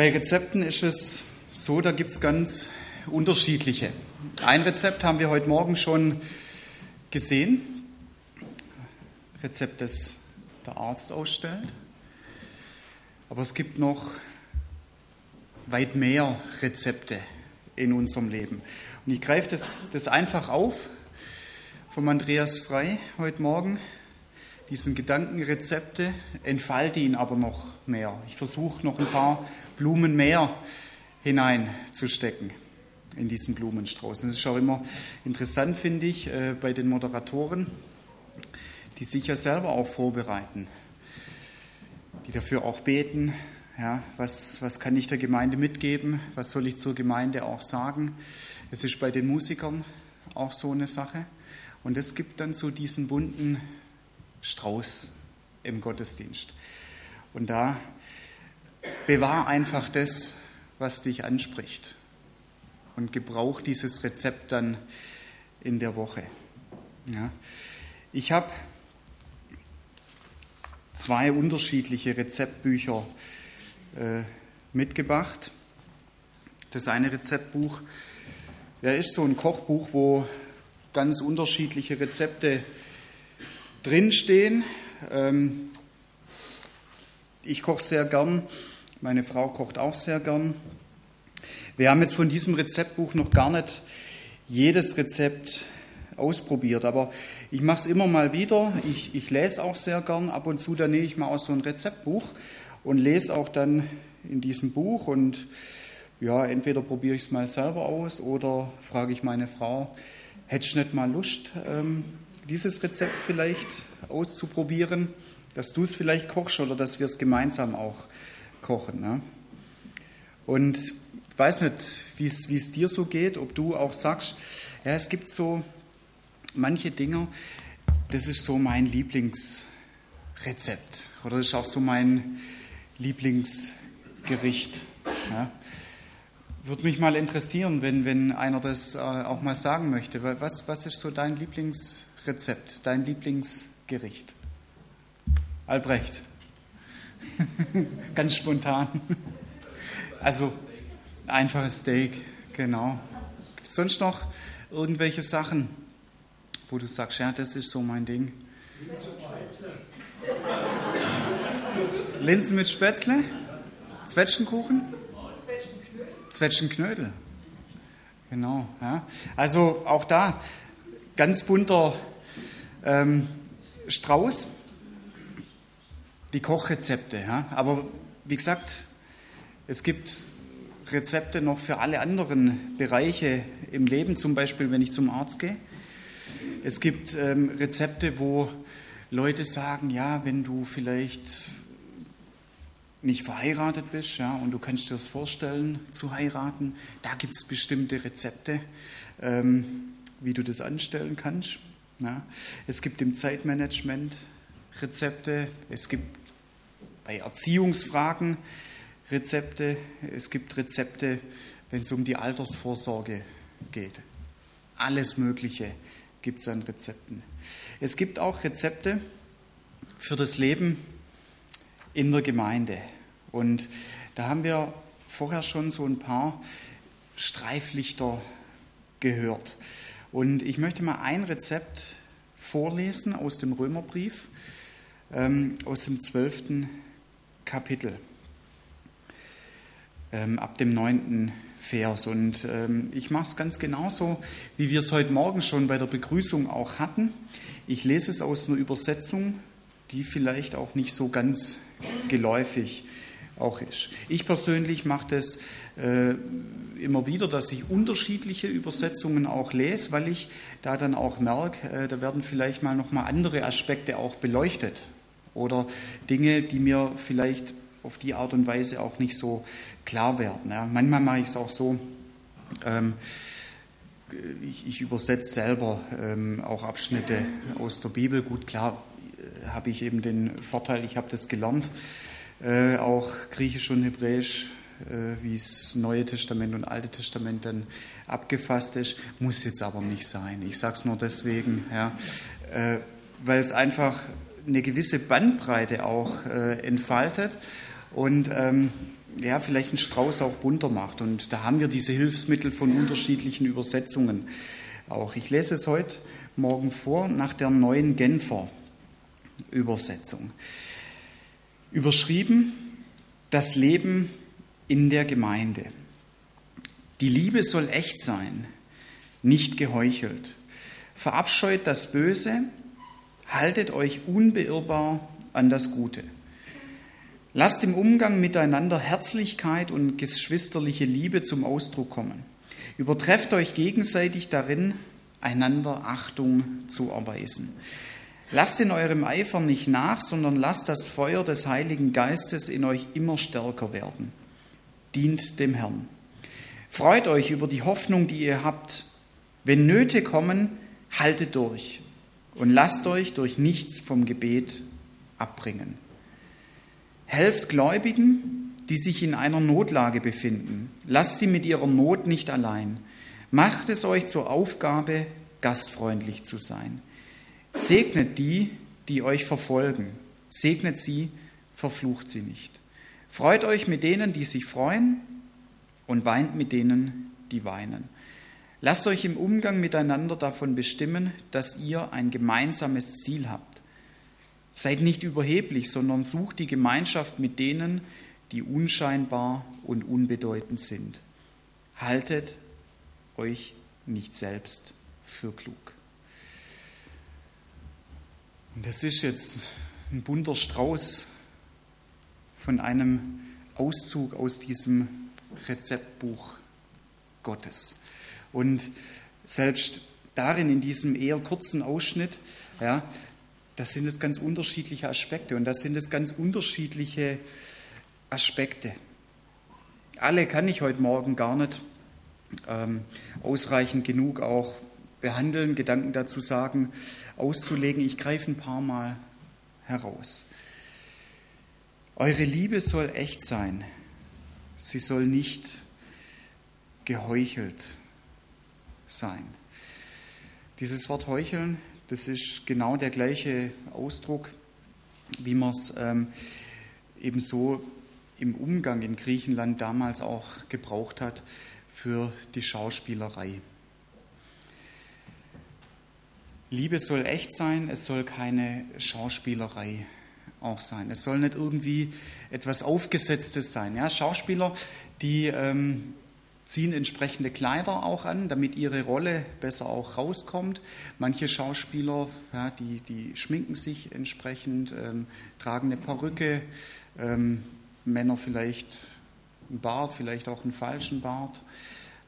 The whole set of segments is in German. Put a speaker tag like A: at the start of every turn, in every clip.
A: Bei Rezepten ist es so, da gibt es ganz unterschiedliche. Ein Rezept haben wir heute Morgen schon gesehen. Rezept, das der Arzt ausstellt. Aber es gibt noch weit mehr Rezepte in unserem Leben. Und ich greife das, das einfach auf vom Andreas Frei heute Morgen, diesen Gedankenrezepte, entfalte ihn aber noch mehr. Ich versuche noch ein paar Blumen mehr hineinzustecken in diesen Blumenstrauß. Das ist auch immer interessant, finde ich, äh, bei den Moderatoren, die sich ja selber auch vorbereiten, die dafür auch beten, ja, was, was kann ich der Gemeinde mitgeben, was soll ich zur Gemeinde auch sagen. Es ist bei den Musikern auch so eine Sache. Und es gibt dann so diesen bunten Strauß im Gottesdienst. Und da bewahr einfach das, was dich anspricht. Und gebrauch dieses Rezept dann in der Woche. Ja. Ich habe zwei unterschiedliche Rezeptbücher äh, mitgebracht. Das eine Rezeptbuch ja, ist so ein Kochbuch, wo ganz unterschiedliche Rezepte drinstehen. Ähm, ich koche sehr gern, meine Frau kocht auch sehr gern. Wir haben jetzt von diesem Rezeptbuch noch gar nicht jedes Rezept ausprobiert, aber ich mache es immer mal wieder. Ich, ich lese auch sehr gern. Ab und zu, da nehme ich mal aus so ein Rezeptbuch und lese auch dann in diesem Buch und ja, entweder probiere ich es mal selber aus oder frage ich meine Frau, hättest du nicht mal Lust, ähm, dieses Rezept vielleicht auszuprobieren, dass du es vielleicht kochst oder dass wir es gemeinsam auch kochen. Ne? Und ich weiß nicht, wie es dir so geht, ob du auch sagst, ja, es gibt so manche Dinge, das ist so mein Lieblingsrezept oder das ist auch so mein Lieblingsgericht. Ja. Würde mich mal interessieren, wenn, wenn einer das äh, auch mal sagen möchte. Was, was ist so dein Lieblingsrezept, dein Lieblingsgericht? Albrecht. Ganz spontan. Also einfaches Steak, genau. Gibt sonst noch irgendwelche Sachen, wo du sagst, ja, das ist so mein Ding? Linsen mit Spätzle? Zwetschgenkuchen? Zwetschgenknödel. Genau. Ja. Also auch da ganz bunter ähm, Strauß. Die Kochrezepte. Ja. Aber wie gesagt, es gibt Rezepte noch für alle anderen Bereiche im Leben, zum Beispiel wenn ich zum Arzt gehe. Es gibt ähm, Rezepte, wo Leute sagen, ja, wenn du vielleicht nicht verheiratet bist ja, und du kannst dir das vorstellen zu heiraten, da gibt es bestimmte Rezepte, ähm, wie du das anstellen kannst. Ja. Es gibt im Zeitmanagement Rezepte, es gibt bei Erziehungsfragen Rezepte, es gibt Rezepte, wenn es um die Altersvorsorge geht. Alles Mögliche gibt es an Rezepten. Es gibt auch Rezepte für das Leben in der Gemeinde. Und da haben wir vorher schon so ein paar Streiflichter gehört. Und ich möchte mal ein Rezept vorlesen aus dem Römerbrief, ähm, aus dem zwölften Kapitel, ähm, ab dem neunten Vers. Und ähm, ich mache es ganz genauso, wie wir es heute Morgen schon bei der Begrüßung auch hatten. Ich lese es aus einer Übersetzung die vielleicht auch nicht so ganz geläufig auch ist. Ich persönlich mache das äh, immer wieder, dass ich unterschiedliche Übersetzungen auch lese, weil ich da dann auch merke, äh, da werden vielleicht mal noch mal andere Aspekte auch beleuchtet oder Dinge, die mir vielleicht auf die Art und Weise auch nicht so klar werden. Ja. Manchmal mache ich es auch so. Ähm, ich, ich, übersetze selber ähm, auch Abschnitte aus der Bibel. Gut, klar, habe ich eben den Vorteil, ich habe das gelernt, äh, auch Griechisch und Hebräisch, äh, wie es Neue Testament und Alte Testament dann abgefasst ist, muss jetzt aber nicht sein. Ich sage es nur deswegen, ja, äh, weil es einfach eine gewisse Bandbreite auch entfaltet und ähm, ja, vielleicht einen Strauß auch bunter macht. Und da haben wir diese Hilfsmittel von unterschiedlichen Übersetzungen auch. Ich lese es heute Morgen vor nach der neuen Genfer Übersetzung. Überschrieben das Leben in der Gemeinde. Die Liebe soll echt sein, nicht geheuchelt. Verabscheut das Böse, haltet euch unbeirrbar an das Gute. Lasst im Umgang miteinander Herzlichkeit und geschwisterliche Liebe zum Ausdruck kommen. Übertrefft euch gegenseitig darin, einander Achtung zu erweisen. Lasst in eurem Eifer nicht nach, sondern lasst das Feuer des Heiligen Geistes in euch immer stärker werden. Dient dem Herrn. Freut euch über die Hoffnung, die ihr habt. Wenn Nöte kommen, haltet durch und lasst euch durch nichts vom Gebet abbringen. Helft Gläubigen, die sich in einer Notlage befinden. Lasst sie mit ihrer Not nicht allein. Macht es euch zur Aufgabe, gastfreundlich zu sein. Segnet die, die euch verfolgen. Segnet sie, verflucht sie nicht. Freut euch mit denen, die sich freuen, und weint mit denen, die weinen. Lasst euch im Umgang miteinander davon bestimmen, dass ihr ein gemeinsames Ziel habt. Seid nicht überheblich, sondern sucht die Gemeinschaft mit denen, die unscheinbar und unbedeutend sind. Haltet euch nicht selbst für klug. Und das ist jetzt ein bunter Strauß von einem Auszug aus diesem Rezeptbuch Gottes. Und selbst darin, in diesem eher kurzen Ausschnitt, ja, das sind es ganz unterschiedliche Aspekte und das sind es ganz unterschiedliche Aspekte. Alle kann ich heute Morgen gar nicht ähm, ausreichend genug auch behandeln, Gedanken dazu sagen, auszulegen. Ich greife ein paar Mal heraus. Eure Liebe soll echt sein. Sie soll nicht geheuchelt sein. Dieses Wort heucheln, das ist genau der gleiche Ausdruck, wie man es ähm, ebenso im Umgang in Griechenland damals auch gebraucht hat für die Schauspielerei. Liebe soll echt sein, es soll keine Schauspielerei auch sein. Es soll nicht irgendwie etwas Aufgesetztes sein. Ja, Schauspieler, die ähm, ziehen entsprechende Kleider auch an, damit ihre Rolle besser auch rauskommt. Manche Schauspieler, ja, die, die schminken sich entsprechend, ähm, tragen eine Perücke, ähm, Männer vielleicht einen Bart, vielleicht auch einen falschen Bart.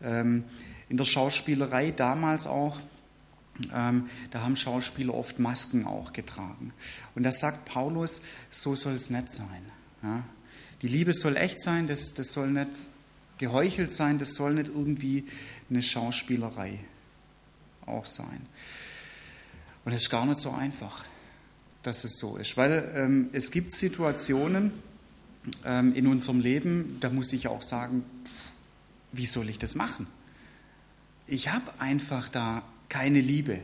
A: Ähm, in der Schauspielerei damals auch ähm, da haben Schauspieler oft Masken auch getragen. Und da sagt Paulus, so soll es nicht sein. Ja? Die Liebe soll echt sein, das, das soll nicht geheuchelt sein, das soll nicht irgendwie eine Schauspielerei auch sein. Und es ist gar nicht so einfach, dass es so ist, weil ähm, es gibt Situationen ähm, in unserem Leben, da muss ich auch sagen, wie soll ich das machen? Ich habe einfach da keine Liebe,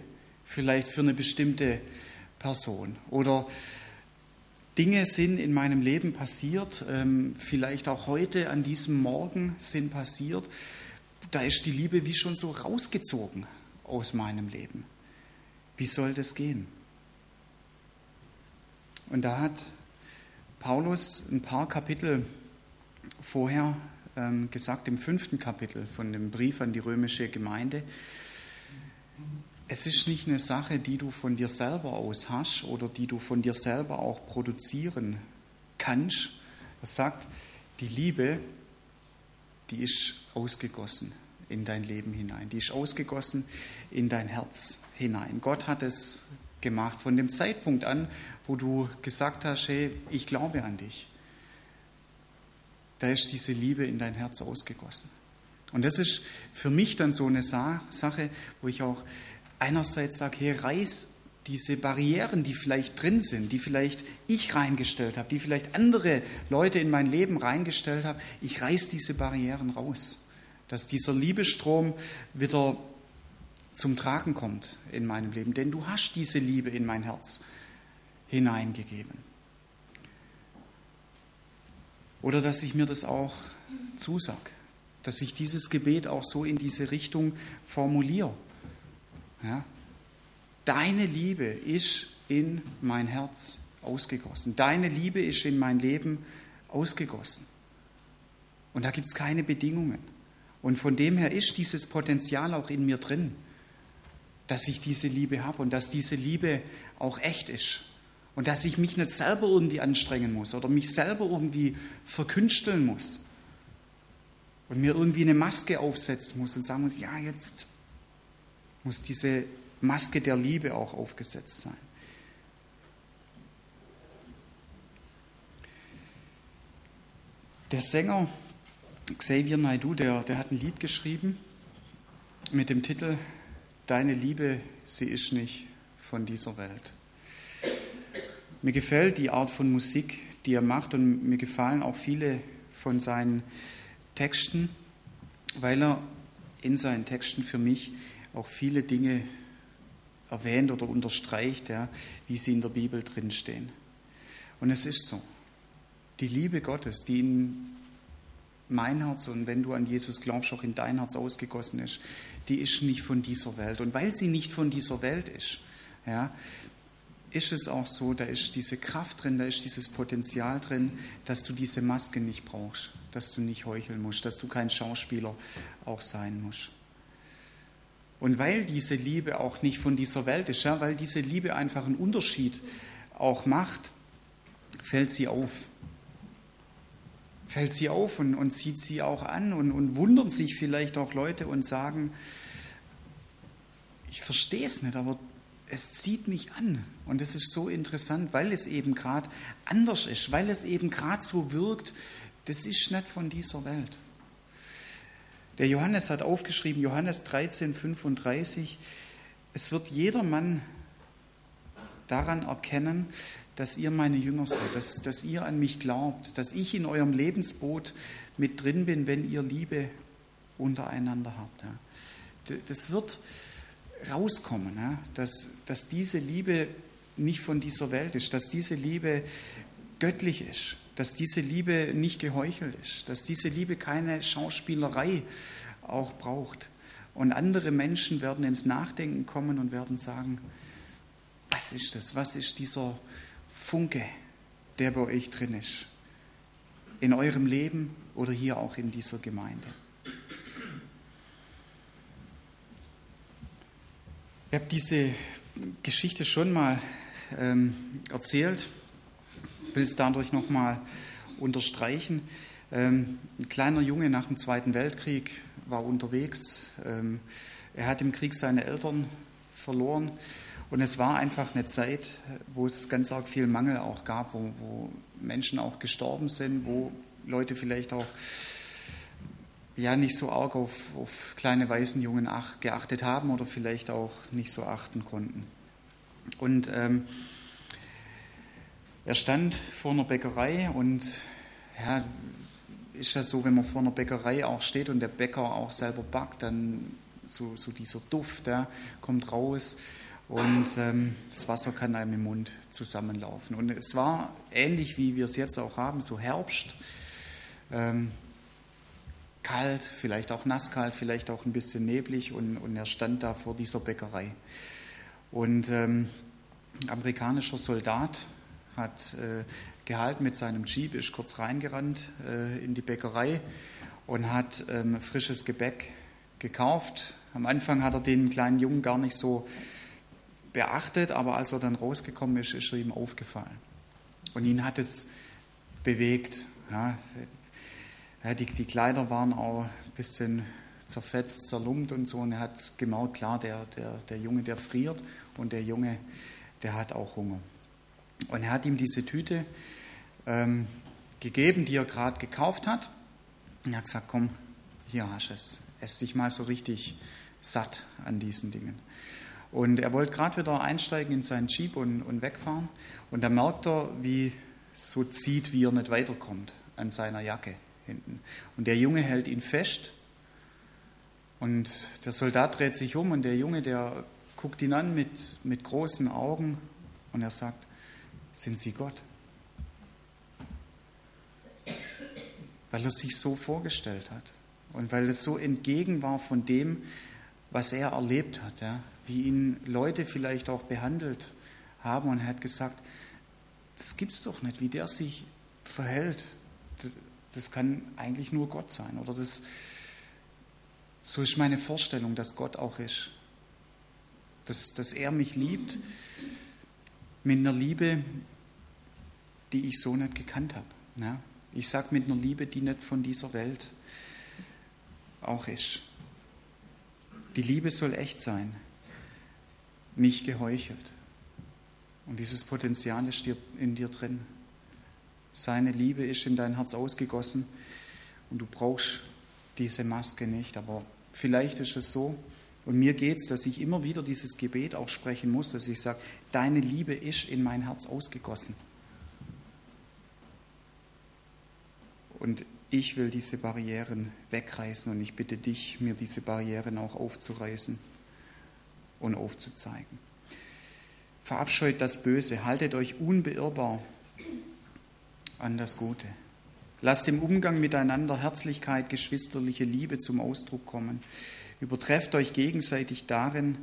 A: vielleicht für eine bestimmte Person. Oder Dinge sind in meinem Leben passiert, ähm, vielleicht auch heute an diesem Morgen sind passiert. Da ist die Liebe wie schon so rausgezogen aus meinem Leben. Wie soll das gehen? Und da hat Paulus ein paar Kapitel vorher ähm, gesagt, im fünften Kapitel von dem Brief an die römische Gemeinde, es ist nicht eine Sache, die du von dir selber aus hast oder die du von dir selber auch produzieren kannst. Er sagt, die Liebe, die ist ausgegossen in dein Leben hinein, die ist ausgegossen in dein Herz hinein. Gott hat es gemacht von dem Zeitpunkt an, wo du gesagt hast, hey, ich glaube an dich. Da ist diese Liebe in dein Herz ausgegossen. Und das ist für mich dann so eine Sache, wo ich auch einerseits sage, hey, reiß diese Barrieren, die vielleicht drin sind, die vielleicht ich reingestellt habe, die vielleicht andere Leute in mein Leben reingestellt haben, ich reiß diese Barrieren raus, dass dieser Liebestrom wieder zum Tragen kommt in meinem Leben, denn du hast diese Liebe in mein Herz hineingegeben. Oder dass ich mir das auch zusag, dass ich dieses Gebet auch so in diese Richtung formuliere. Ja? Deine Liebe ist in mein Herz ausgegossen. Deine Liebe ist in mein Leben ausgegossen. Und da gibt es keine Bedingungen. Und von dem her ist dieses Potenzial auch in mir drin, dass ich diese Liebe habe und dass diese Liebe auch echt ist. Und dass ich mich nicht selber irgendwie anstrengen muss oder mich selber irgendwie verkünsteln muss. Und mir irgendwie eine Maske aufsetzen muss und sagen muss, ja, jetzt muss diese Maske der Liebe auch aufgesetzt sein. Der Sänger Xavier Naidu, der, der hat ein Lied geschrieben mit dem Titel Deine Liebe, sie ist nicht von dieser Welt. Mir gefällt die Art von Musik, die er macht und mir gefallen auch viele von seinen Texten, weil er in seinen Texten für mich auch viele Dinge erwähnt oder unterstreicht, ja, wie sie in der Bibel drinstehen. Und es ist so. Die Liebe Gottes, die in mein Herz und wenn du an Jesus glaubst, auch in dein Herz ausgegossen ist, die ist nicht von dieser Welt. Und weil sie nicht von dieser Welt ist, ja, ist es auch so, da ist diese Kraft drin, da ist dieses Potenzial drin, dass du diese Maske nicht brauchst, dass du nicht heucheln musst, dass du kein Schauspieler auch sein musst. Und weil diese Liebe auch nicht von dieser Welt ist, ja, weil diese Liebe einfach einen Unterschied auch macht, fällt sie auf. Fällt sie auf und, und zieht sie auch an und, und wundern sich vielleicht auch Leute und sagen, ich verstehe es nicht, aber es zieht mich an. Und es ist so interessant, weil es eben gerade anders ist, weil es eben gerade so wirkt, das ist nicht von dieser Welt. Der Johannes hat aufgeschrieben, Johannes 13, 35, es wird jedermann daran erkennen, dass ihr meine Jünger seid, dass, dass ihr an mich glaubt, dass ich in eurem Lebensboot mit drin bin, wenn ihr Liebe untereinander habt. Das wird, rauskommen, ja? dass, dass diese Liebe nicht von dieser Welt ist, dass diese Liebe göttlich ist, dass diese Liebe nicht geheuchelt ist, dass diese Liebe keine Schauspielerei auch braucht. Und andere Menschen werden ins Nachdenken kommen und werden sagen, was ist das? Was ist dieser Funke, der bei euch drin ist? In eurem Leben oder hier auch in dieser Gemeinde? Ich habe diese Geschichte schon mal ähm, erzählt, will es dadurch nochmal unterstreichen. Ähm, ein kleiner Junge nach dem Zweiten Weltkrieg war unterwegs. Ähm, er hat im Krieg seine Eltern verloren und es war einfach eine Zeit, wo es ganz arg viel Mangel auch gab, wo, wo Menschen auch gestorben sind, wo Leute vielleicht auch ja nicht so arg auf, auf kleine Waisenjungen ach, geachtet haben oder vielleicht auch nicht so achten konnten. Und ähm, er stand vor einer Bäckerei und ja, ist ja so, wenn man vor einer Bäckerei auch steht und der Bäcker auch selber backt, dann so, so dieser Duft ja, kommt raus und ähm, das Wasser kann einem im Mund zusammenlaufen. Und es war ähnlich, wie wir es jetzt auch haben, so Herbst. Ähm, kalt, vielleicht auch nasskalt, vielleicht auch ein bisschen neblig und, und er stand da vor dieser Bäckerei. Und ähm, ein amerikanischer Soldat hat äh, gehalten mit seinem Jeep, ist kurz reingerannt äh, in die Bäckerei und hat ähm, frisches Gebäck gekauft. Am Anfang hat er den kleinen Jungen gar nicht so beachtet, aber als er dann rausgekommen ist, ist er ihm aufgefallen. Und ihn hat es bewegt. Ja, die, die Kleider waren auch ein bisschen zerfetzt, zerlumpt und so. Und er hat gemerkt, klar, der, der, der Junge, der friert und der Junge, der hat auch Hunger. Und er hat ihm diese Tüte ähm, gegeben, die er gerade gekauft hat. Und er hat gesagt, komm, hier hast es. Ess dich mal so richtig satt an diesen Dingen. Und er wollte gerade wieder einsteigen in seinen Jeep und, und wegfahren. Und da merkt er, wie es so zieht, wie er nicht weiterkommt an seiner Jacke hinten. Und der Junge hält ihn fest und der Soldat dreht sich um und der Junge, der guckt ihn an mit, mit großen Augen und er sagt, sind Sie Gott? weil er sich so vorgestellt hat und weil es so entgegen war von dem, was er erlebt hat, ja, wie ihn Leute vielleicht auch behandelt haben. Und er hat gesagt, das gibt's doch nicht, wie der sich verhält. Das kann eigentlich nur Gott sein. Oder das, so ist meine Vorstellung, dass Gott auch ist. Dass, dass er mich liebt mit einer Liebe, die ich so nicht gekannt habe. Ja? Ich sage mit einer Liebe, die nicht von dieser Welt auch ist. Die Liebe soll echt sein, nicht geheuchelt. Und dieses Potenzial ist in dir drin. Seine Liebe ist in dein Herz ausgegossen und du brauchst diese Maske nicht. Aber vielleicht ist es so, und mir geht es, dass ich immer wieder dieses Gebet auch sprechen muss, dass ich sage, deine Liebe ist in mein Herz ausgegossen. Und ich will diese Barrieren wegreißen und ich bitte dich, mir diese Barrieren auch aufzureißen und aufzuzeigen. Verabscheut das Böse, haltet euch unbeirrbar an das Gute. Lasst im Umgang miteinander Herzlichkeit, geschwisterliche Liebe zum Ausdruck kommen. Übertrefft euch gegenseitig darin,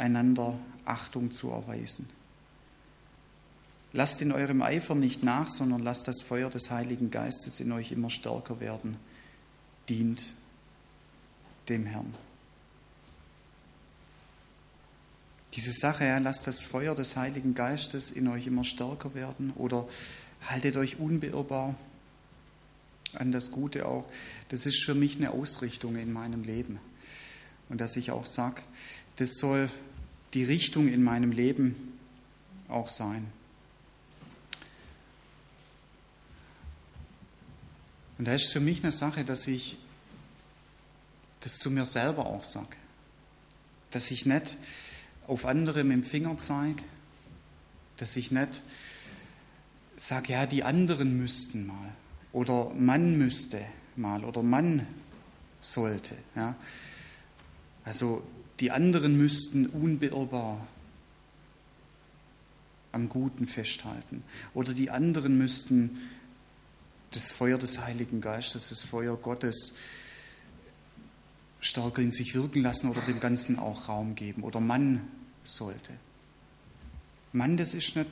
A: einander Achtung zu erweisen. Lasst in eurem Eifer nicht nach, sondern lasst das Feuer des Heiligen Geistes in euch immer stärker werden. Dient dem Herrn. Diese Sache, ja, lasst das Feuer des Heiligen Geistes in euch immer stärker werden oder haltet euch unbeirrbar an das Gute auch. Das ist für mich eine Ausrichtung in meinem Leben. Und dass ich auch sage, das soll die Richtung in meinem Leben auch sein. Und da ist für mich eine Sache, dass ich das zu mir selber auch sage. Dass ich nicht auf andere mit dem Finger zeige, dass ich nicht sage, ja, die anderen müssten mal oder man müsste mal oder man sollte. Ja. Also die anderen müssten unbeirrbar am Guten festhalten oder die anderen müssten das Feuer des Heiligen Geistes, das Feuer Gottes stärker in sich wirken lassen oder dem Ganzen auch Raum geben. Oder Mann sollte. Mann, das ist nicht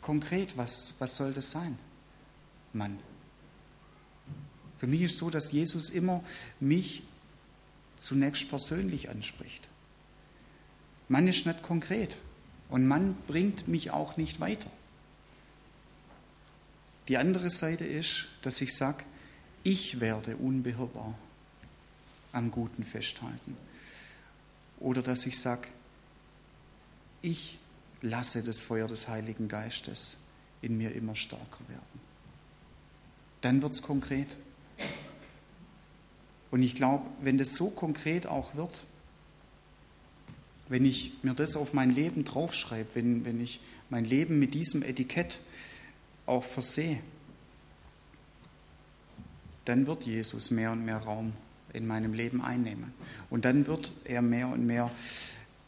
A: konkret. Was, was soll das sein? Mann. Für mich ist so, dass Jesus immer mich zunächst persönlich anspricht. Mann ist nicht konkret und Mann bringt mich auch nicht weiter. Die andere Seite ist, dass ich sage, ich werde unbeirrbar am Guten festhalten. Oder dass ich sage, ich lasse das Feuer des Heiligen Geistes in mir immer stärker werden. Dann wird es konkret. Und ich glaube, wenn das so konkret auch wird, wenn ich mir das auf mein Leben draufschreibe, wenn, wenn ich mein Leben mit diesem Etikett auch versehe, dann wird Jesus mehr und mehr Raum in meinem Leben einnehmen. Und dann wird er mehr und mehr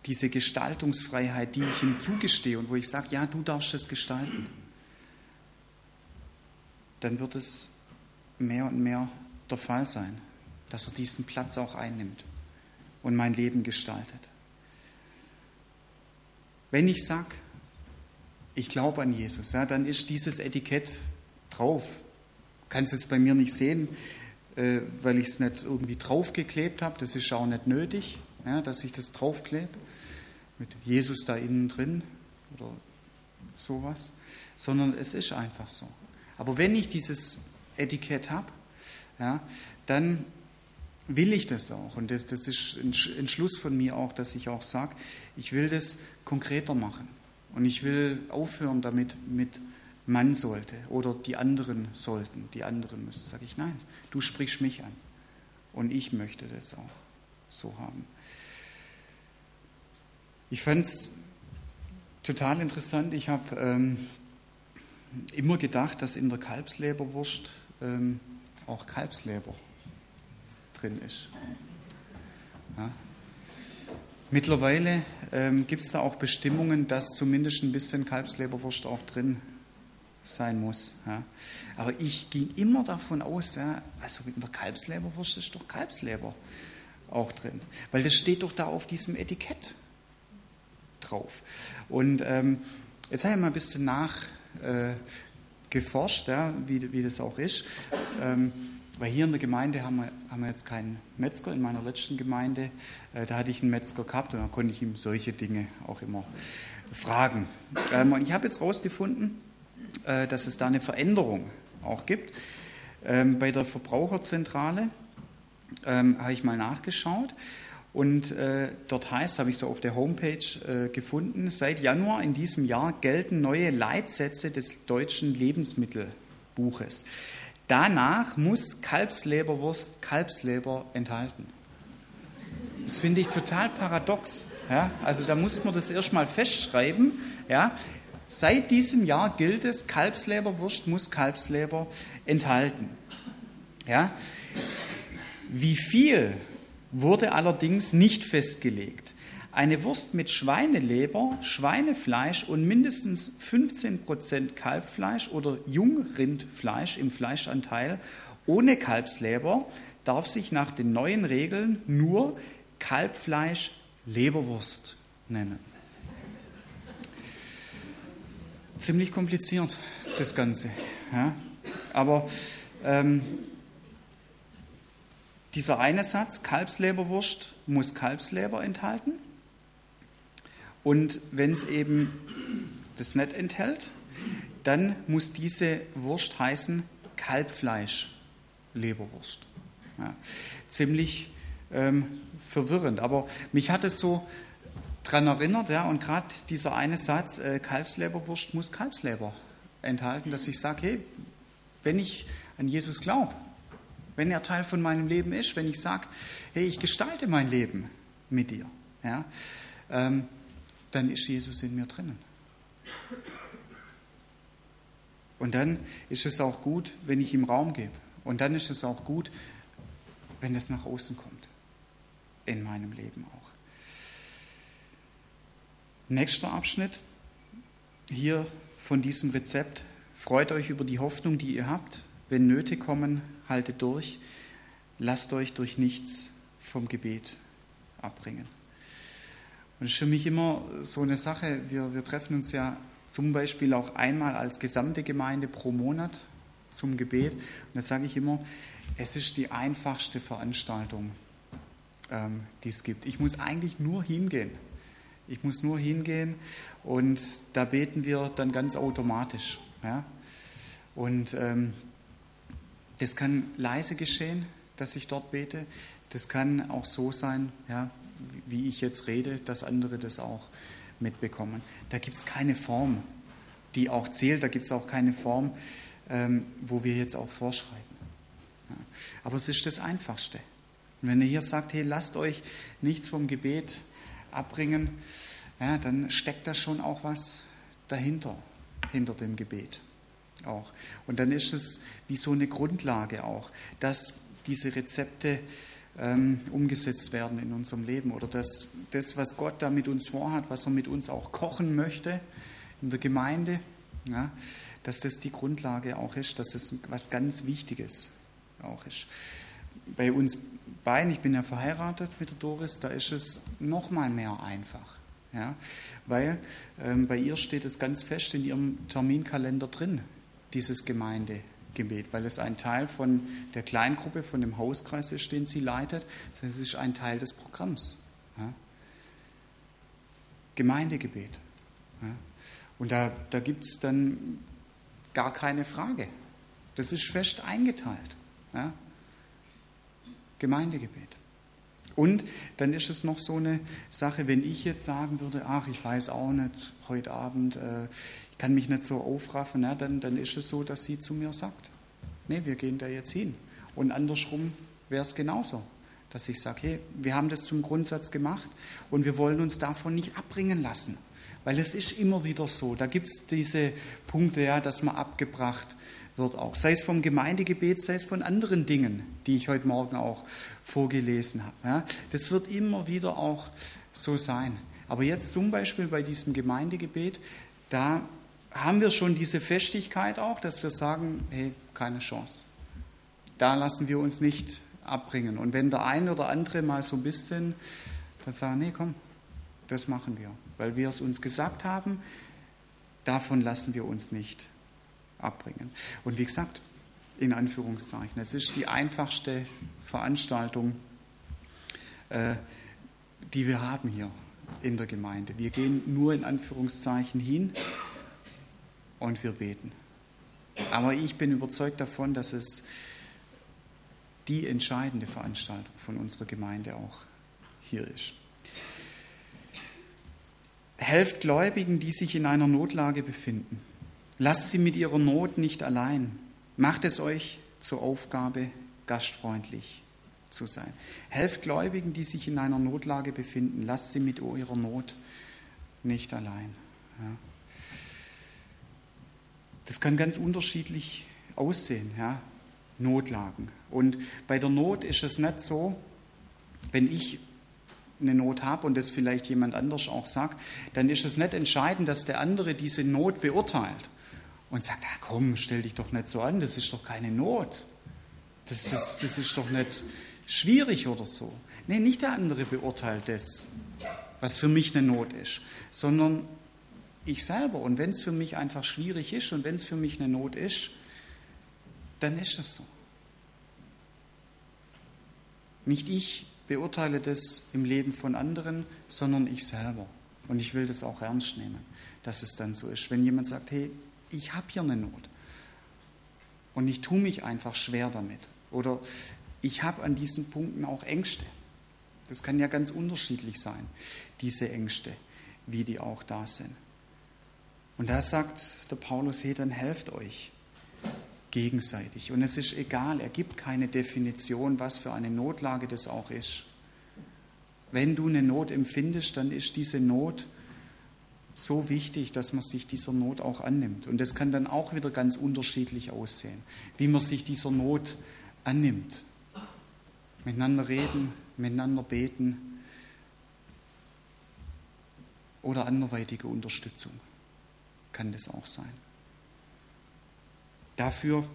A: diese Gestaltungsfreiheit, die ich ihm zugestehe und wo ich sage, ja, du darfst das gestalten, dann wird es mehr und mehr der Fall sein, dass er diesen Platz auch einnimmt und mein Leben gestaltet. Wenn ich sage, ich glaube an Jesus, ja, dann ist dieses Etikett drauf. Kann es jetzt bei mir nicht sehen, äh, weil ich es nicht irgendwie draufgeklebt habe. Das ist auch nicht nötig, ja, dass ich das draufklebe mit Jesus da innen drin oder sowas, sondern es ist einfach so. Aber wenn ich dieses Etikett habe, ja, dann will ich das auch. Und das, das ist ein Entschluss von mir auch, dass ich auch sage, ich will das konkreter machen. Und ich will aufhören damit mit man sollte oder die anderen sollten, die anderen müssen. Sage ich, nein, du sprichst mich an. Und ich möchte das auch so haben. Ich fand es total interessant. Ich habe ähm, immer gedacht, dass in der Kalbsleberwurst ähm, auch Kalbsleber drin ist. Ja. Mittlerweile ähm, gibt es da auch Bestimmungen, dass zumindest ein bisschen Kalbsleberwurst auch drin sein muss. Ja. Aber ich ging immer davon aus, ja, also in der Kalbsleberwurst ist doch Kalbsleber auch drin, weil das steht doch da auf diesem Etikett drauf. Und ähm, jetzt habe ich mal ein bisschen nachgeforscht, äh, ja, wie, wie das auch ist. Ähm, weil hier in der Gemeinde haben wir, haben wir jetzt keinen Metzger. In meiner letzten Gemeinde, äh, da hatte ich einen Metzger gehabt und da konnte ich ihm solche Dinge auch immer fragen. Ähm, und ich habe jetzt herausgefunden, äh, dass es da eine Veränderung auch gibt. Ähm, bei der Verbraucherzentrale ähm, habe ich mal nachgeschaut und äh, dort heißt, habe ich so auf der Homepage gefunden, seit Januar in diesem Jahr gelten neue Leitsätze des deutschen Lebensmittelbuches. Danach muss Kalbsleberwurst Kalbsleber enthalten. Das finde ich total paradox. Ja? Also da muss man das erstmal festschreiben. Ja? Seit diesem Jahr gilt es, Kalbsleberwurst muss Kalbsleber enthalten. Ja? Wie viel wurde allerdings nicht festgelegt. Eine Wurst mit Schweineleber, Schweinefleisch und mindestens 15% Kalbfleisch oder Jungrindfleisch im Fleischanteil ohne Kalbsleber darf sich nach den neuen Regeln nur Kalbfleisch Leberwurst nennen. Ziemlich kompliziert, das Ganze. Ja? Aber ähm, dieser eine Satz, Kalbsleberwurst muss Kalbsleber enthalten. Und wenn es eben das nicht enthält, dann muss diese Wurst heißen Kalbfleisch Leberwurst. Ja, ziemlich ähm, verwirrend. Aber mich hat es so daran erinnert, ja, und gerade dieser eine Satz, äh, Kalbsleberwurst muss Kalbsleber enthalten, dass ich sage, hey, wenn ich an Jesus glaube, wenn er Teil von meinem Leben ist, wenn ich sage, hey, ich gestalte mein Leben mit dir, ja, ähm, dann ist Jesus in mir drinnen. Und dann ist es auch gut, wenn ich ihm Raum gebe. Und dann ist es auch gut, wenn das nach außen kommt. In meinem Leben auch. Nächster Abschnitt hier von diesem Rezept. Freut euch über die Hoffnung, die ihr habt. Wenn Nöte kommen, haltet durch. Lasst euch durch nichts vom Gebet abbringen. Und das ist für mich immer so eine Sache. Wir, wir treffen uns ja zum Beispiel auch einmal als gesamte Gemeinde pro Monat zum Gebet. Und da sage ich immer, es ist die einfachste Veranstaltung, ähm, die es gibt. Ich muss eigentlich nur hingehen. Ich muss nur hingehen und da beten wir dann ganz automatisch. Ja? Und ähm, das kann leise geschehen, dass ich dort bete. Das kann auch so sein, ja, wie ich jetzt rede, dass andere das auch mitbekommen. Da gibt es keine Form, die auch zählt. Da gibt es auch keine Form, ähm, wo wir jetzt auch vorschreiben. Aber es ist das Einfachste. Und wenn ihr hier sagt, hey, lasst euch nichts vom Gebet abbringen, ja, dann steckt da schon auch was dahinter, hinter dem Gebet auch. Und dann ist es wie so eine Grundlage auch, dass diese Rezepte ähm, umgesetzt werden in unserem Leben oder dass das, was Gott da mit uns vorhat, was er mit uns auch kochen möchte in der Gemeinde, ja, dass das die Grundlage auch ist, dass das was ganz Wichtiges auch ist. Bei uns beiden, ich bin ja verheiratet mit der Doris, da ist es noch mal mehr einfach. Ja, weil ähm, bei ihr steht es ganz fest in ihrem Terminkalender drin, dieses Gemeindegebet, weil es ein Teil von der Kleingruppe, von dem Hauskreis ist, den sie leitet. Das es ist ein Teil des Programms. Ja. Gemeindegebet. Ja. Und da, da gibt es dann gar keine Frage. Das ist fest eingeteilt. Ja. Gemeindegebet. Und dann ist es noch so eine Sache, wenn ich jetzt sagen würde, ach, ich weiß auch nicht, heute Abend, äh, ich kann mich nicht so aufraffen, na, dann, dann ist es so, dass sie zu mir sagt, nee, wir gehen da jetzt hin. Und andersrum wäre es genauso, dass ich sage, hey, wir haben das zum Grundsatz gemacht und wir wollen uns davon nicht abbringen lassen. Weil es ist immer wieder so, da gibt es diese Punkte, ja, dass man abgebracht wird auch. Sei es vom Gemeindegebet, sei es von anderen Dingen, die ich heute Morgen auch vorgelesen habe. Ja. Das wird immer wieder auch so sein. Aber jetzt zum Beispiel bei diesem Gemeindegebet, da haben wir schon diese Festigkeit auch, dass wir sagen, hey, keine Chance. Da lassen wir uns nicht abbringen. Und wenn der eine oder andere mal so ein bisschen, dann sagen, nee, komm, das machen wir, weil wir es uns gesagt haben, davon lassen wir uns nicht abbringen. Und wie gesagt, in Anführungszeichen, es ist die einfachste Veranstaltung, äh, die wir haben hier in der Gemeinde. Wir gehen nur in Anführungszeichen hin und wir beten. Aber ich bin überzeugt davon, dass es die entscheidende Veranstaltung von unserer Gemeinde auch hier ist. Helft Gläubigen, die sich in einer Notlage befinden. Lasst sie mit ihrer Not nicht allein. Macht es euch zur Aufgabe, gastfreundlich zu sein. Helft Gläubigen, die sich in einer Notlage befinden. Lasst sie mit ihrer Not nicht allein. Ja. Das kann ganz unterschiedlich aussehen, ja? Notlagen. Und bei der Not ist es nicht so, wenn ich eine Not habe und das vielleicht jemand anders auch sagt, dann ist es nicht entscheidend, dass der andere diese Not beurteilt und sagt, ah, komm, stell dich doch nicht so an, das ist doch keine Not. Das, das, das ist doch nicht schwierig oder so. Nee, nicht der andere beurteilt das, was für mich eine Not ist, sondern ich selber. Und wenn es für mich einfach schwierig ist und wenn es für mich eine Not ist, dann ist es so. Nicht ich beurteile das im Leben von anderen, sondern ich selber. Und ich will das auch ernst nehmen, dass es dann so ist. Wenn jemand sagt, hey, ich habe hier eine Not und ich tue mich einfach schwer damit oder ich habe an diesen Punkten auch Ängste. Das kann ja ganz unterschiedlich sein, diese Ängste, wie die auch da sind. Und da sagt der Paulus, hey, dann helft euch gegenseitig. Und es ist egal, er gibt keine Definition, was für eine Notlage das auch ist. Wenn du eine Not empfindest, dann ist diese Not so wichtig, dass man sich dieser Not auch annimmt. Und das kann dann auch wieder ganz unterschiedlich aussehen, wie man sich dieser Not annimmt. Miteinander reden, miteinander beten oder anderweitige Unterstützung kann das auch sein. Dafür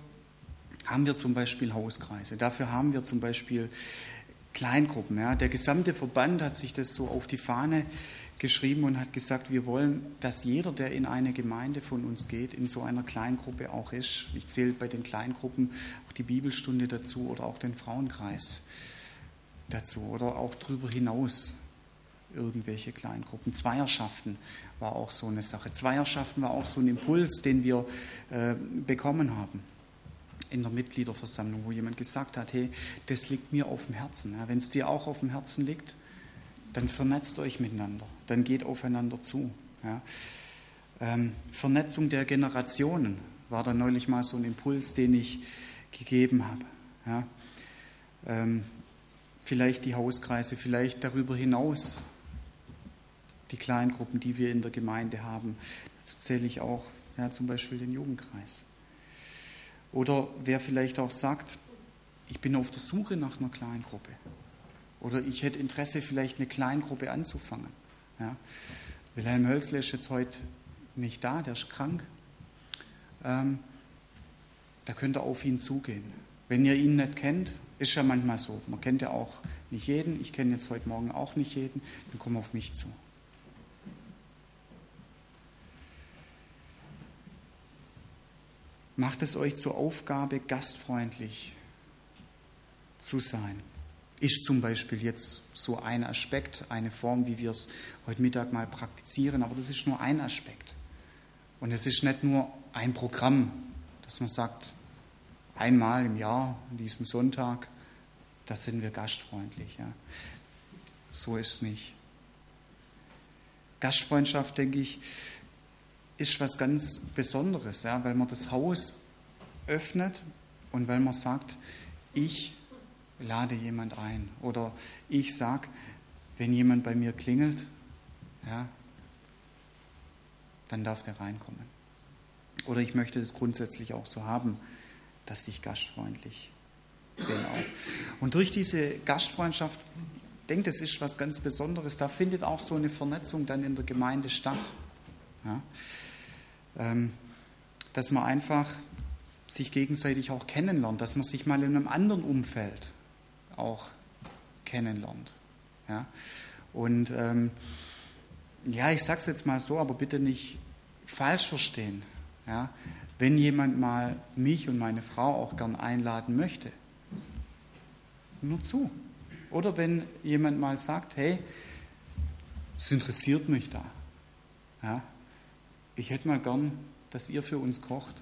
A: haben wir zum Beispiel Hauskreise, dafür haben wir zum Beispiel Kleingruppen. Ja. Der gesamte Verband hat sich das so auf die Fahne geschrieben und hat gesagt, wir wollen, dass jeder, der in eine Gemeinde von uns geht, in so einer Kleingruppe auch ist. Ich zähle bei den Kleingruppen auch die Bibelstunde dazu oder auch den Frauenkreis dazu oder auch darüber hinaus irgendwelche Kleingruppen. Zweierschaften war auch so eine Sache. Zweierschaften war auch so ein Impuls, den wir äh, bekommen haben in der Mitgliederversammlung, wo jemand gesagt hat, hey, das liegt mir auf dem Herzen. Ja, Wenn es dir auch auf dem Herzen liegt, dann vernetzt euch miteinander, dann geht aufeinander zu. Ja. Ähm, Vernetzung der Generationen war da neulich mal so ein Impuls, den ich gegeben habe. Ja. Ähm, vielleicht die Hauskreise, vielleicht darüber hinaus die Kleingruppen, die wir in der Gemeinde haben. Dazu zähle ich auch ja, zum Beispiel den Jugendkreis. Oder wer vielleicht auch sagt, ich bin auf der Suche nach einer Kleingruppe. Oder ich hätte Interesse, vielleicht eine Kleingruppe anzufangen. Ja. Wilhelm Hölzle ist jetzt heute nicht da, der ist krank. Ähm, da könnt ihr auf ihn zugehen. Wenn ihr ihn nicht kennt, ist ja manchmal so. Man kennt ja auch nicht jeden. Ich kenne jetzt heute Morgen auch nicht jeden. Dann komm auf mich zu. Macht es euch zur Aufgabe, gastfreundlich zu sein. Ist zum Beispiel jetzt so ein Aspekt, eine Form, wie wir es heute Mittag mal praktizieren, aber das ist nur ein Aspekt. Und es ist nicht nur ein Programm, dass man sagt, einmal im Jahr, an diesem Sonntag, da sind wir gastfreundlich. Ja. So ist es nicht. Gastfreundschaft, denke ich, ist was ganz Besonderes, ja, weil man das Haus öffnet und weil man sagt, ich lade jemand ein oder ich sage, wenn jemand bei mir klingelt, ja, dann darf der reinkommen. Oder ich möchte das grundsätzlich auch so haben, dass ich gastfreundlich bin auch. Und durch diese Gastfreundschaft, ich denke, das ist was ganz Besonderes, da findet auch so eine Vernetzung dann in der Gemeinde statt. Ja. ähm, dass man einfach sich gegenseitig auch kennenlernt, dass man sich mal in einem anderen Umfeld auch kennenlernt. Ja? Und ähm, ja, ich sage es jetzt mal so, aber bitte nicht falsch verstehen. Ja? Wenn jemand mal mich und meine Frau auch gern einladen möchte, nur zu. Oder wenn jemand mal sagt, hey, es interessiert mich da. Ja? Ich hätte mal gern, dass ihr für uns kocht.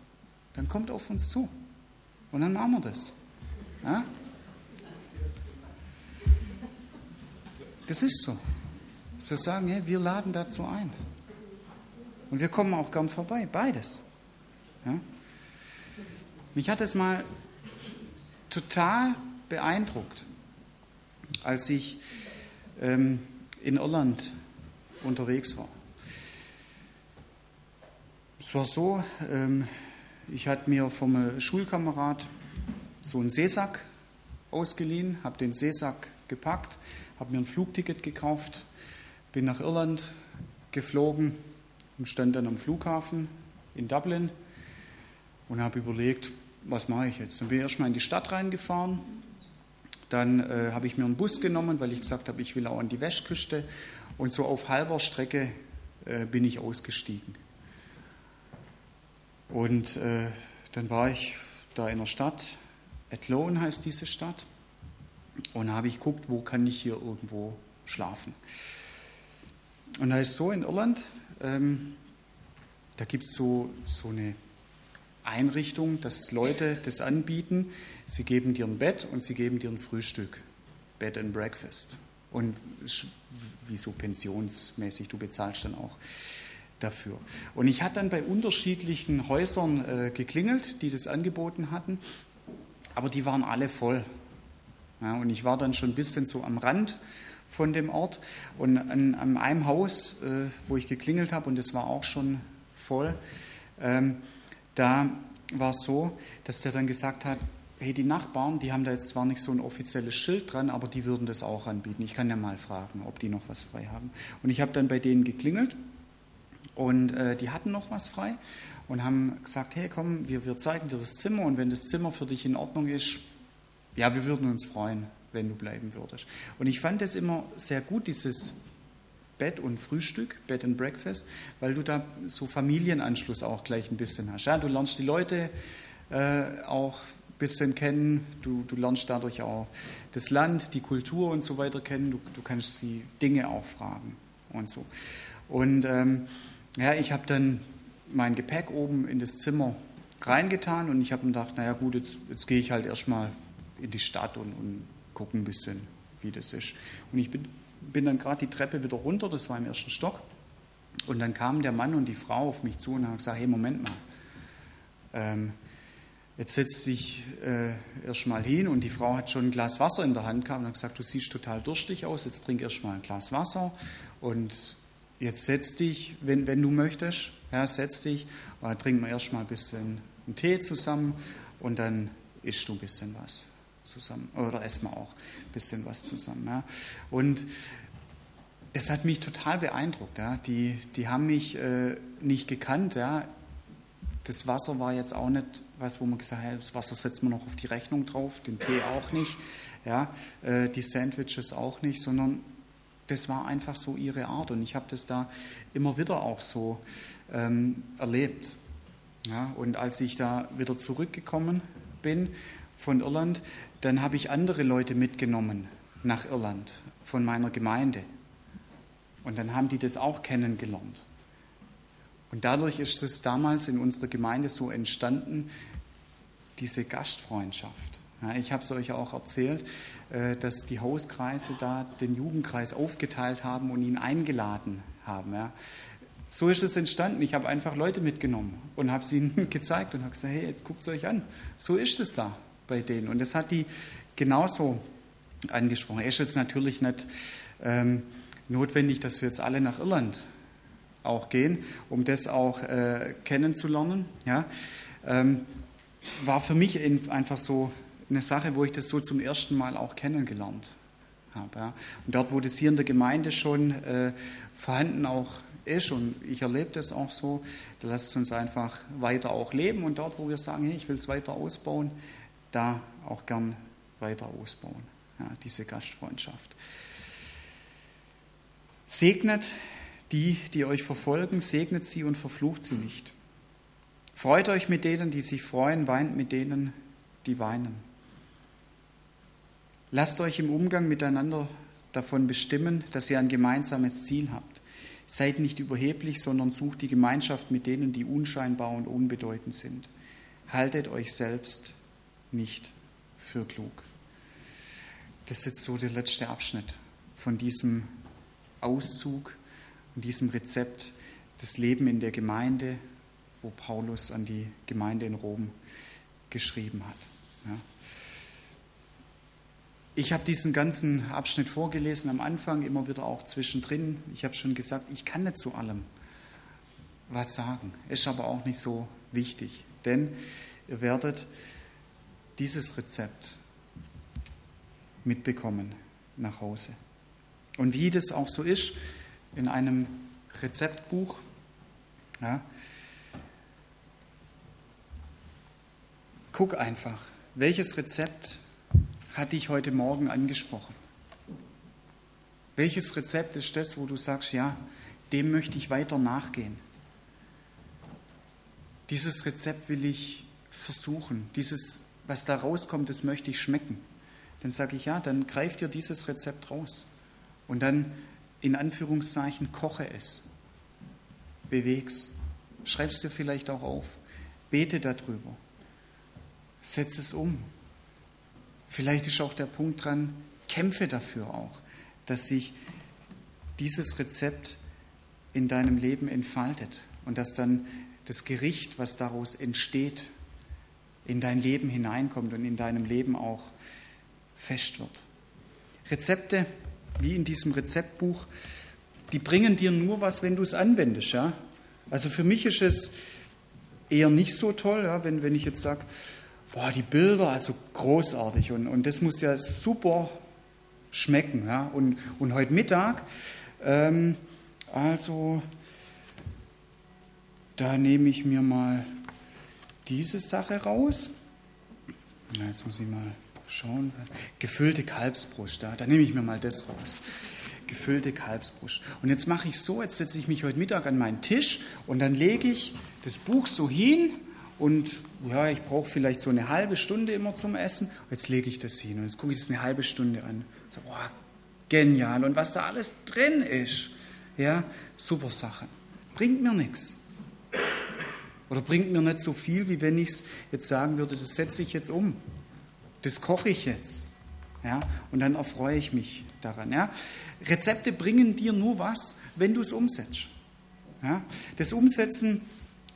A: Dann kommt auf uns zu. Und dann machen wir das. Ja? Das ist so. So sagen, hey, wir laden dazu ein. Und wir kommen auch gern vorbei, beides. Ja? Mich hat es mal total beeindruckt, als ich ähm, in Irland unterwegs war. Es war so, ähm, ich hatte mir vom Schulkamerad so einen Seesack ausgeliehen, habe den Seesack gepackt, habe mir ein Flugticket gekauft, bin nach Irland geflogen und stand dann am Flughafen in Dublin und habe überlegt, was mache ich jetzt? Dann bin ich erstmal in die Stadt reingefahren, dann äh, habe ich mir einen Bus genommen, weil ich gesagt habe, ich will auch an die Westküste und so auf halber Strecke äh, bin ich ausgestiegen. Und äh, dann war ich da in der Stadt, Athlone heißt diese Stadt, und habe ich geguckt, wo kann ich hier irgendwo schlafen. Und da ist so in Irland, ähm, da gibt es so, so eine Einrichtung, dass Leute das anbieten. Sie geben dir ein Bett und sie geben dir ein Frühstück. Bed and Breakfast. Und wie so pensionsmäßig, du bezahlst dann auch dafür. Und ich hatte dann bei unterschiedlichen Häusern äh, geklingelt, die das angeboten hatten, aber die waren alle voll. Ja, und ich war dann schon ein bisschen so am Rand von dem Ort und an, an einem Haus, äh, wo ich geklingelt habe, und das war auch schon voll, ähm, da war es so, dass der dann gesagt hat, hey, die Nachbarn, die haben da jetzt zwar nicht so ein offizielles Schild dran, aber die würden das auch anbieten. Ich kann ja mal fragen, ob die noch was frei haben. Und ich habe dann bei denen geklingelt und äh, die hatten noch was frei und haben gesagt, hey, komm, wir, wir zeigen dir das Zimmer und wenn das Zimmer für dich in Ordnung ist, ja, wir würden uns freuen, wenn du bleiben würdest. Und ich fand es immer sehr gut, dieses Bett und Frühstück, Bed and Breakfast, weil du da so Familienanschluss auch gleich ein bisschen hast. Ja, du lernst die Leute äh, auch ein bisschen kennen, du, du lernst dadurch auch das Land, die Kultur und so weiter kennen, du, du kannst sie Dinge auch fragen und so. Und ähm, ja, ich habe dann mein Gepäck oben in das Zimmer reingetan und ich habe mir gedacht, naja gut, jetzt, jetzt gehe ich halt erstmal in die Stadt und, und gucke ein bisschen, wie das ist. Und ich bin bin dann gerade die Treppe wieder runter, das war im ersten Stock. Und dann kamen der Mann und die Frau auf mich zu und haben gesagt, hey, Moment mal, ähm, jetzt setz dich äh, erstmal hin. Und die Frau hat schon ein Glas Wasser in der Hand gehabt und hat gesagt, du siehst total durstig aus, jetzt trink erstmal ein Glas Wasser. Und jetzt setz dich, wenn, wenn du möchtest, ja, setz dich. Dann trinken wir erstmal ein bisschen einen Tee zusammen und dann isst du ein bisschen was zusammen oder essen wir auch ein bisschen was zusammen. Ja. Und es hat mich total beeindruckt. Ja. Die, die haben mich äh, nicht gekannt. Ja. Das Wasser war jetzt auch nicht was, wo man gesagt hat, das Wasser setzt man noch auf die Rechnung drauf, den Tee auch nicht, ja, äh, die Sandwiches auch nicht, sondern das war einfach so ihre Art. Und ich habe das da immer wieder auch so ähm, erlebt. Ja, und als ich da wieder zurückgekommen bin von Irland, dann habe ich andere Leute mitgenommen nach Irland von meiner Gemeinde. Und dann haben die das auch kennengelernt. Und dadurch ist es damals in unserer Gemeinde so entstanden, diese Gastfreundschaft. Ich habe es euch auch erzählt, äh, dass die Hauskreise da den Jugendkreis aufgeteilt haben und ihn eingeladen haben. So ist es entstanden. Ich habe einfach Leute mitgenommen und habe es ihnen gezeigt und habe gesagt, hey, jetzt guckt es euch an. So ist es da bei denen. Und das hat die genauso angesprochen. Es ist jetzt natürlich nicht ähm, notwendig, dass wir jetzt alle nach Irland auch gehen, um das auch äh, kennenzulernen. Ja. Ähm, war für mich einfach so eine Sache, wo ich das so zum ersten Mal auch kennengelernt habe. Ja. Und dort, wo das hier in der Gemeinde schon äh, vorhanden auch ist und ich erlebe das auch so, da lasst es uns einfach weiter auch leben und dort, wo wir sagen, hey, ich will es weiter ausbauen, da auch gern weiter ausbauen, ja, diese Gastfreundschaft. Segnet die, die euch verfolgen, segnet sie und verflucht sie nicht. Freut euch mit denen, die sich freuen, weint mit denen, die weinen. Lasst euch im Umgang miteinander davon bestimmen, dass ihr ein gemeinsames Ziel habt. Seid nicht überheblich, sondern sucht die Gemeinschaft mit denen, die unscheinbar und unbedeutend sind. Haltet euch selbst nicht für klug. Das ist jetzt so der letzte Abschnitt von diesem Auszug und diesem Rezept, das Leben in der Gemeinde, wo Paulus an die Gemeinde in Rom geschrieben hat. Ja. Ich habe diesen ganzen Abschnitt vorgelesen am Anfang, immer wieder auch zwischendrin. Ich habe schon gesagt, ich kann nicht zu allem was sagen. Ist aber auch nicht so wichtig, denn ihr werdet dieses Rezept mitbekommen nach Hause. Und wie das auch so ist in einem Rezeptbuch, ja, guck einfach, welches Rezept hat dich heute Morgen angesprochen? Welches Rezept ist das, wo du sagst, ja, dem möchte ich weiter nachgehen? Dieses Rezept will ich versuchen. Dieses, was da rauskommt, das möchte ich schmecken. Dann sage ich, ja, dann greif dir dieses Rezept raus. Und dann in Anführungszeichen koche es. Beweg's. Schreib's dir vielleicht auch auf. Bete darüber. Setz es um. Vielleicht ist auch der Punkt dran, kämpfe dafür auch, dass sich dieses Rezept in deinem Leben entfaltet und dass dann das Gericht, was daraus entsteht, in dein Leben hineinkommt und in deinem Leben auch fest wird. Rezepte, wie in diesem Rezeptbuch, die bringen dir nur was, wenn du es anwendest. Ja? Also für mich ist es eher nicht so toll, ja, wenn, wenn ich jetzt sage, boah, die Bilder, also großartig und, und das muss ja super schmecken. Ja? Und, und heute Mittag, ähm, also da nehme ich mir mal diese Sache raus. Na, jetzt muss ich mal schauen. Gefüllte Kalbsbrust, da, da nehme ich mir mal das raus. Gefüllte Kalbsbrust. Und jetzt mache ich so, jetzt setze ich mich heute Mittag an meinen Tisch und dann lege ich das Buch so hin und ja, ich brauche vielleicht so eine halbe Stunde immer zum Essen. Jetzt lege ich das hin und jetzt gucke ich das eine halbe Stunde an. So, boah, genial. Und was da alles drin ist, ja, super Sache. Bringt mir nichts. Oder bringt mir nicht so viel, wie wenn ich es jetzt sagen würde, das setze ich jetzt um. Das koche ich jetzt. Ja, und dann erfreue ich mich daran. Ja. Rezepte bringen dir nur was, wenn du es umsetzt. Ja. Das Umsetzen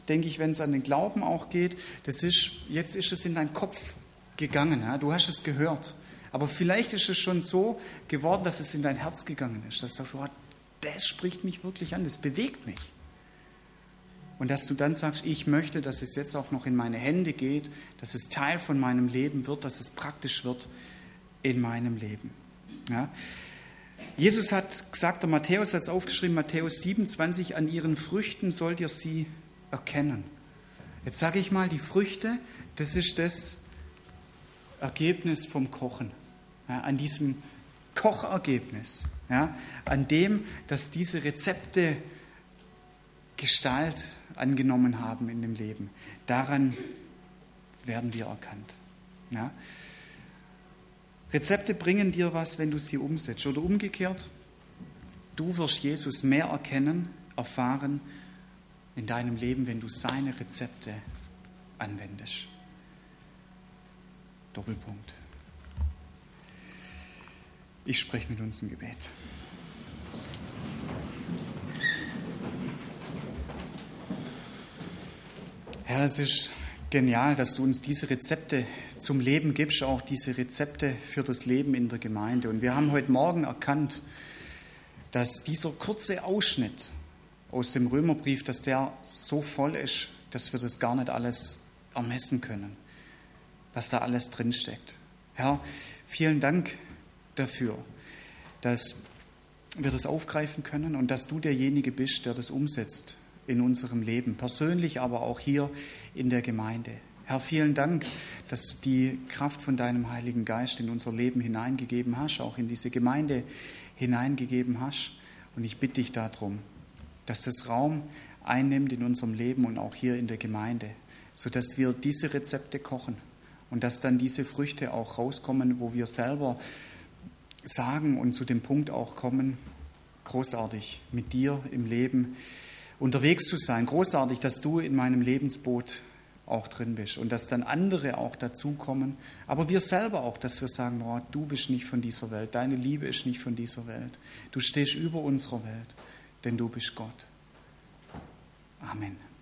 A: denke ich, wenn es an den Glauben auch geht, das ist, jetzt ist es in deinen Kopf gegangen, ja? du hast es gehört. Aber vielleicht ist es schon so geworden, dass es in dein Herz gegangen ist, dass du sagst, oh, das spricht mich wirklich an, das bewegt mich. Und dass du dann sagst, ich möchte, dass es jetzt auch noch in meine Hände geht, dass es Teil von meinem Leben wird, dass es praktisch wird in meinem Leben. Ja? Jesus hat gesagt, der Matthäus hat es aufgeschrieben, Matthäus 27, an ihren Früchten sollt ihr sie erkennen. Jetzt sage ich mal, die Früchte, das ist das Ergebnis vom Kochen. Ja, an diesem Kochergebnis, ja, an dem, dass diese Rezepte Gestalt angenommen haben in dem Leben. Daran werden wir erkannt. Ja. Rezepte bringen dir was, wenn du sie umsetzt. Oder umgekehrt, du wirst Jesus mehr erkennen, erfahren, in deinem Leben, wenn du seine Rezepte anwendest. Doppelpunkt. Ich spreche mit uns im Gebet. Herr, es ist genial, dass du uns diese Rezepte zum Leben gibst, auch diese Rezepte für das Leben in der Gemeinde. Und wir haben heute Morgen erkannt, dass dieser kurze Ausschnitt aus dem Römerbrief, dass der so voll ist, dass wir das gar nicht alles ermessen können, was da alles drinsteckt. Herr, vielen Dank dafür, dass wir das aufgreifen können und dass du derjenige bist, der das umsetzt in unserem Leben, persönlich, aber auch hier in der Gemeinde. Herr, vielen Dank, dass du die Kraft von deinem Heiligen Geist in unser Leben hineingegeben hast, auch in diese Gemeinde hineingegeben hast. Und ich bitte dich darum, dass das Raum einnimmt in unserem Leben und auch hier in der Gemeinde, sodass wir diese Rezepte kochen und dass dann diese Früchte auch rauskommen, wo wir selber sagen und zu dem Punkt auch kommen, großartig mit dir im Leben unterwegs zu sein, großartig, dass du in meinem Lebensboot auch drin bist und dass dann andere auch dazukommen, aber wir selber auch, dass wir sagen, boah, du bist nicht von dieser Welt, deine Liebe ist nicht von dieser Welt, du stehst über unserer Welt, denn du bist Gott. Amen.